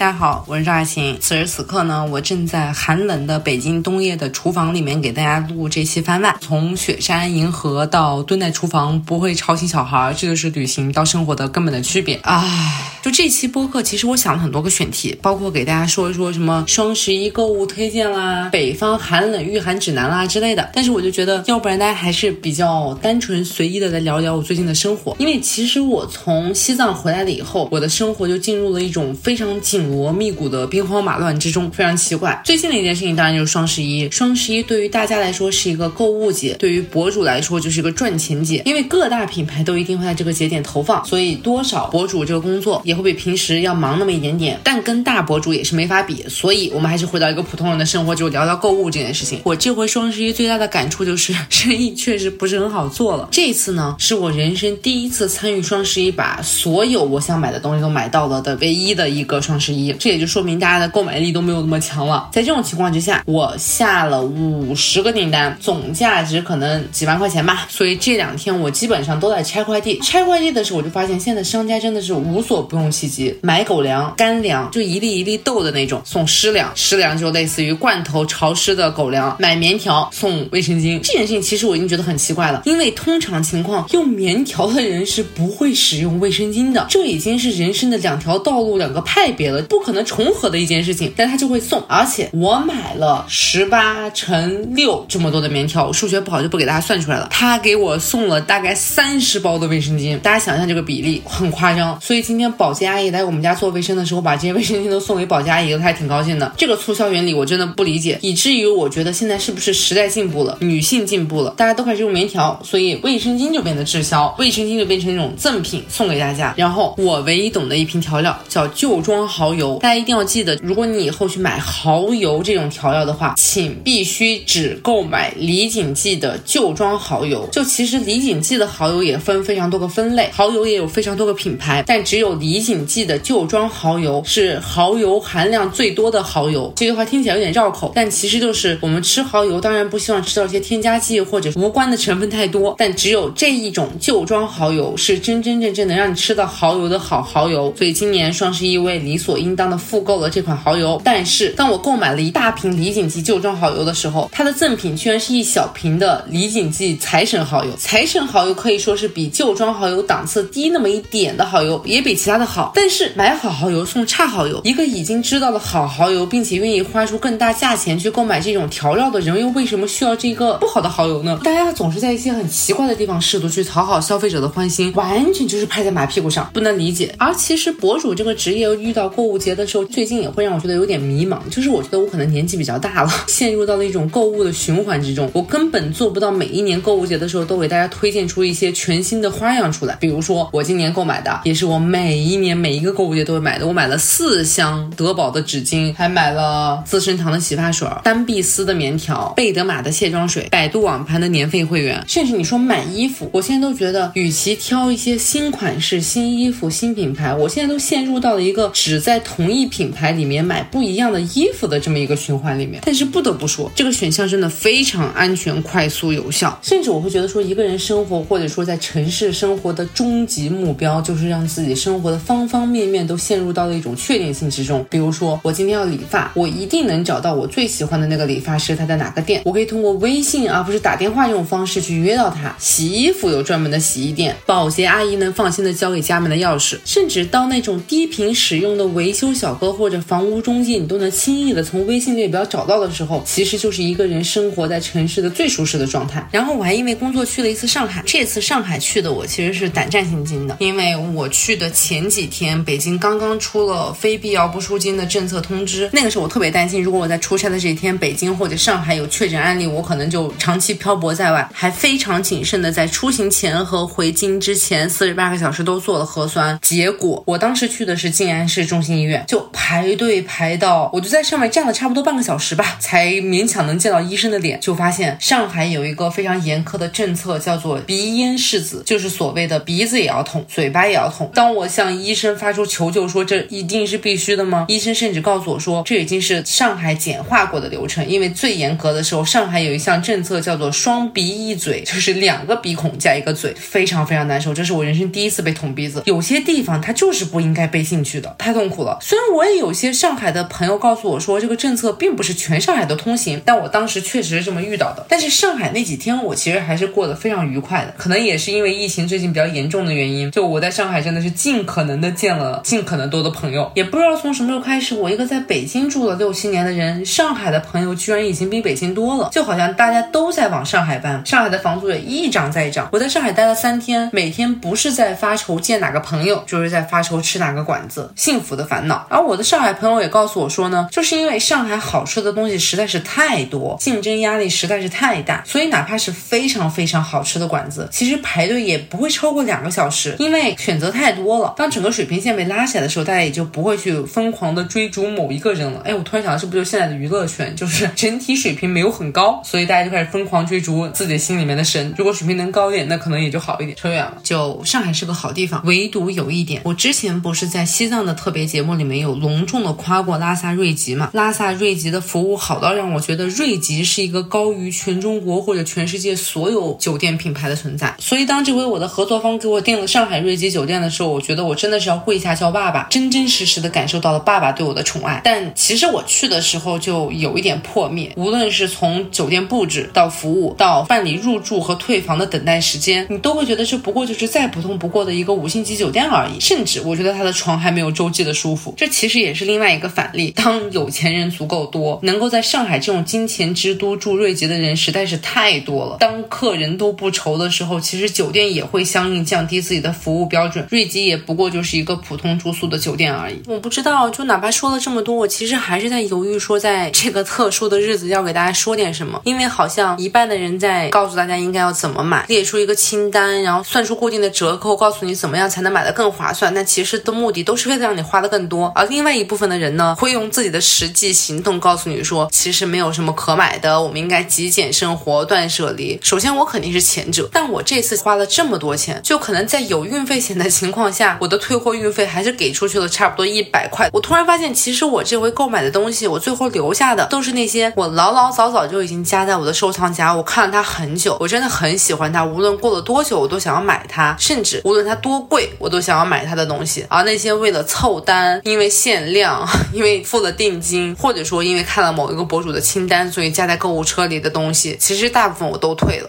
大家好，我是赵雅琴。此时此刻呢，我正在寒冷的北京冬夜的厨房里面给大家录这期番外。从雪山银河到蹲在厨房不会吵醒小孩，这就是旅行到生活的根本的区别。唉，就这期播客，其实我想了很多个选题，包括给大家说一说什么双十一购物推荐啦、北方寒冷御寒指南啦之类的。但是我就觉得，要不然大家还是比较单纯随意的来聊一聊我最近的生活，因为其实我从西藏回来了以后，我的生活就进入了一种非常紧锣密鼓的兵荒马乱之中，非常奇怪。最近的一件事情当然就是双十一。双十一对于大家来说是一个购物节，对于博主来说就是一个赚钱节，因为各大品牌都一定会在这个节点投放，所以多少博主这个工作也会比平时要忙那么一点点。但跟大博主也是没法比，所以我们还是回到一个普通人的生活，就聊聊购物这件事情。我这回双十一最大的感触就是 生意确实不是很好做了。这次呢，是我人生第一次参与双十一，把所有我想买的东西都买到了的唯一的一个双十一。这也就说明大家的购买力都没有那么强了。在这种情况之下，我下了五十个订单，总价值可能几万块钱吧。所以这两天我基本上都在拆快递。拆快递的时候，我就发现现在商家真的是无所不用空气机，买狗粮、干粮，就一粒一粒豆的那种，送湿粮，湿粮就类似于罐头潮湿的狗粮；买棉条送卫生巾。这件事情其实我已经觉得很奇怪了，因为通常情况用棉条的人是不会使用卫生巾的，这已经是人生的两条道路、两个派别了，不可能重合的一件事情。但他就会送，而且我买了十八乘六这么多的棉条，我数学不好就不给大家算出来了。他给我送了大概三十包的卫生巾，大家想象这个比例很夸张。所以今天宝保洁阿姨来我们家做卫生的时候，把这些卫生巾都送给保洁阿姨了，她还挺高兴的。这个促销原理我真的不理解，以至于我觉得现在是不是时代进步了，女性进步了，大家都开始用棉条，所以卫生巾就变得滞销，卫生巾就变成一种赠品送给大家。然后我唯一懂的一瓶调料叫旧装蚝油，大家一定要记得，如果你以后去买蚝油这种调料的话，请必须只购买李锦记的旧装蚝油。就其实李锦记的蚝油也分非常多个分类，蚝油也有非常多个品牌，但只有李李锦记的旧庄蚝油是蚝油含量最多的蚝油。这句话听起来有点绕口，但其实就是我们吃蚝油，当然不希望吃到一些添加剂或者无关的成分太多，但只有这一种旧庄蚝油是真真正正能让你吃到蚝油的好蚝油。所以今年双十一我也理所应当的复购了这款蚝油。但是当我购买了一大瓶李锦记旧庄蚝油的时候，它的赠品居然是一小瓶的李锦记财神蚝油。财神蚝油可以说是比旧庄蚝油档次低那么一点的蚝油，也比其他的好。但是买好蚝油送差蚝油，一个已经知道了好蚝油，并且愿意花出更大价钱去购买这种调料的人，又为什么需要这个不好的蚝油呢？大家总是在一些很奇怪的地方试图去讨好消费者的欢心，完全就是拍在马屁股上，不能理解。而其实博主这个职业遇到购物节的时候，最近也会让我觉得有点迷茫，就是我觉得我可能年纪比较大了，陷入到了一种购物的循环之中，我根本做不到每一年购物节的时候都给大家推荐出一些全新的花样出来。比如说我今年购买的，也是我每一年每一个购物节都会买的，我买了四箱德宝的纸巾，还买了资生堂的洗发水、丹碧丝的棉条、贝德玛的卸妆水、百度网盘的年费会员，甚至你说买衣服，我现在都觉得，与其挑一些新款式、新衣服、新品牌，我现在都陷入到了一个只在同一品牌里面买不一样的衣服的这么一个循环里面。但是不得不说，这个选项真的非常安全、快速、有效。甚至我会觉得说，一个人生活或者说在城市生活的终极目标，就是让自己生活的方方面面都陷入到了一种确定性之中。比如说，我今天要理发，我一定能找到我最喜欢的那个理发师，他在哪个店，我可以通过微信而不是打电话这种方式去约到他。洗衣服有专门的洗衣店，保洁阿姨能放心的交给家门的钥匙，甚至到那种低频使用的维修小哥或者房屋中介，你都能轻易的从微信列表找到的时候，其实就是一个人生活在城市的最舒适的状态。然后我还因为工作去了一次上海，这次上海去的我其实是胆战心惊的，因为我去的前几几天，北京刚刚出了非必要不出京的政策通知，那个时候我特别担心，如果我在出差的这一天，北京或者上海有确诊案例，我可能就长期漂泊在外，还非常谨慎的在出行前和回京之前四十八个小时都做了核酸。结果我当时去的是静安市中心医院，就排队排到，我就在上面站了差不多半个小时吧，才勉强能见到医生的脸，就发现上海有一个非常严苛的政策，叫做鼻咽拭子，就是所谓的鼻子也要捅，嘴巴也要捅。当我向医生发出求救，说这一定是必须的吗？医生甚至告诉我说，这已经是上海简化过的流程，因为最严格的时候，上海有一项政策叫做双鼻一嘴，就是两个鼻孔加一个嘴，非常非常难受。这是我人生第一次被捅鼻子，有些地方它就是不应该被进去的，太痛苦了。虽然我也有些上海的朋友告诉我说，这个政策并不是全上海都通行，但我当时确实是这么遇到的。但是上海那几天，我其实还是过得非常愉快的，可能也是因为疫情最近比较严重的原因，就我在上海真的是尽可能能的见了尽可能多的朋友。也不知道从什么时候开始，我一个在北京住了六七年的人，上海的朋友居然已经比北京多了，就好像大家都在往上海搬，上海的房租也一涨再涨。我在上海待了三天，每天不是在发愁见哪个朋友，就是在发愁吃哪个馆子，幸福的烦恼。而我的上海朋友也告诉我说呢，就是因为上海好吃的东西实在是太多，竞争压力实在是太大，所以哪怕是非常非常好吃的馆子，其实排队也不会超过两个小时，因为选择太多了。当整整个水平线被拉起来的时候，大家也就不会去疯狂的追逐某一个人了。哎，我突然想到，是不是就现在的娱乐圈，就是 整体水平没有很高，所以大家就开始疯狂追逐自己心里面的神。如果水平能高一点，那可能也就好一点。扯远了，就上海是个好地方，唯独有一点，我之前不是在西藏的特别节目里面有隆重的夸过拉萨瑞吉嘛？拉萨瑞吉的服务好到让我觉得瑞吉是一个高于全中国或者全世界所有酒店品牌的存在。所以当这回我的合作方给我订了上海瑞吉酒店的时候，我觉得我真的是要跪下叫爸爸，真真实实的感受到了爸爸对我的宠爱。但其实我去的时候就有一点破灭，无论是从酒店布置到服务到办理入住和退房的等待时间，你都会觉得这不过就是再普通不过的一个五星级酒店而已。甚至我觉得他的床还没有洲际的舒服。这其实也是另外一个反例，当有钱人足够多，能够在上海这种金钱之都住瑞吉的人实在是太多了。当客人都不愁的时候，其实酒店也会相应降低自己的服务标准。瑞吉也不过就就是一个普通住宿的酒店而已。我不知道，就哪怕说了这么多，我其实还是在犹豫，说在这个特殊的日子要给大家说点什么，因为好像一半的人在告诉大家应该要怎么买，列出一个清单，然后算出固定的折扣，告诉你怎么样才能买得更划算。但其实的目的都是为了让你花的更多。而另外一部分的人呢，会用自己的实际行动告诉你说，其实没有什么可买的，我们应该极简生活，断舍离。首先，我肯定是前者，但我这次花了这么多钱，就可能在有运费险的情况下，我的退货运费还是给出去了差不多一百块。我突然发现，其实我这回购买的东西，我最后留下的都是那些我老老早早就已经加在我的收藏夹，我看了它很久，我真的很喜欢它，无论过了多久，我都想要买它，甚至无论它多贵，我都想要买它的东西。而那些为了凑单，因为限量，因为付了定金，或者说因为看了某一个博主的清单，所以加在购物车里的东西，其实大部分我都退了。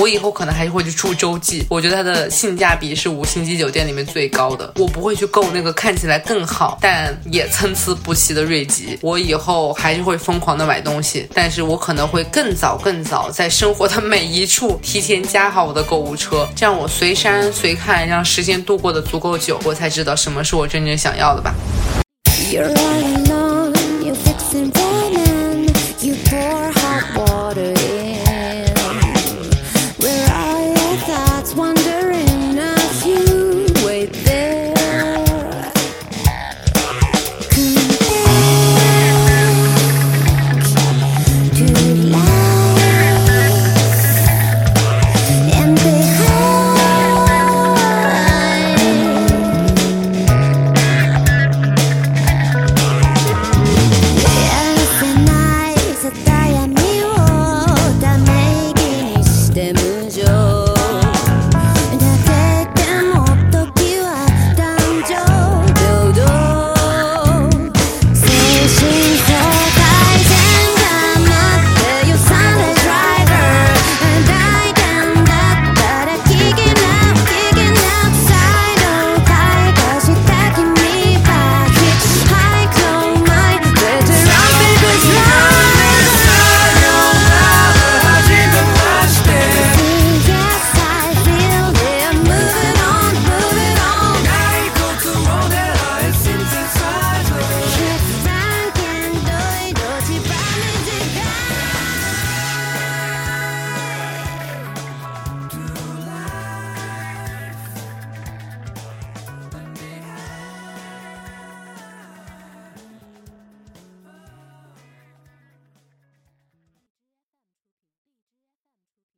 我以后可能还是会去住洲际，我觉得它的性价比是五星级酒店里面最高的。我不会去购那个看起来更好但也参差不齐的瑞吉。我以后还是会疯狂的买东西，但是我可能会更早更早在生活的每一处提前加好我的购物车，这样我随删随看，让时间度过的足够久，我才知道什么是我真正想要的吧。You're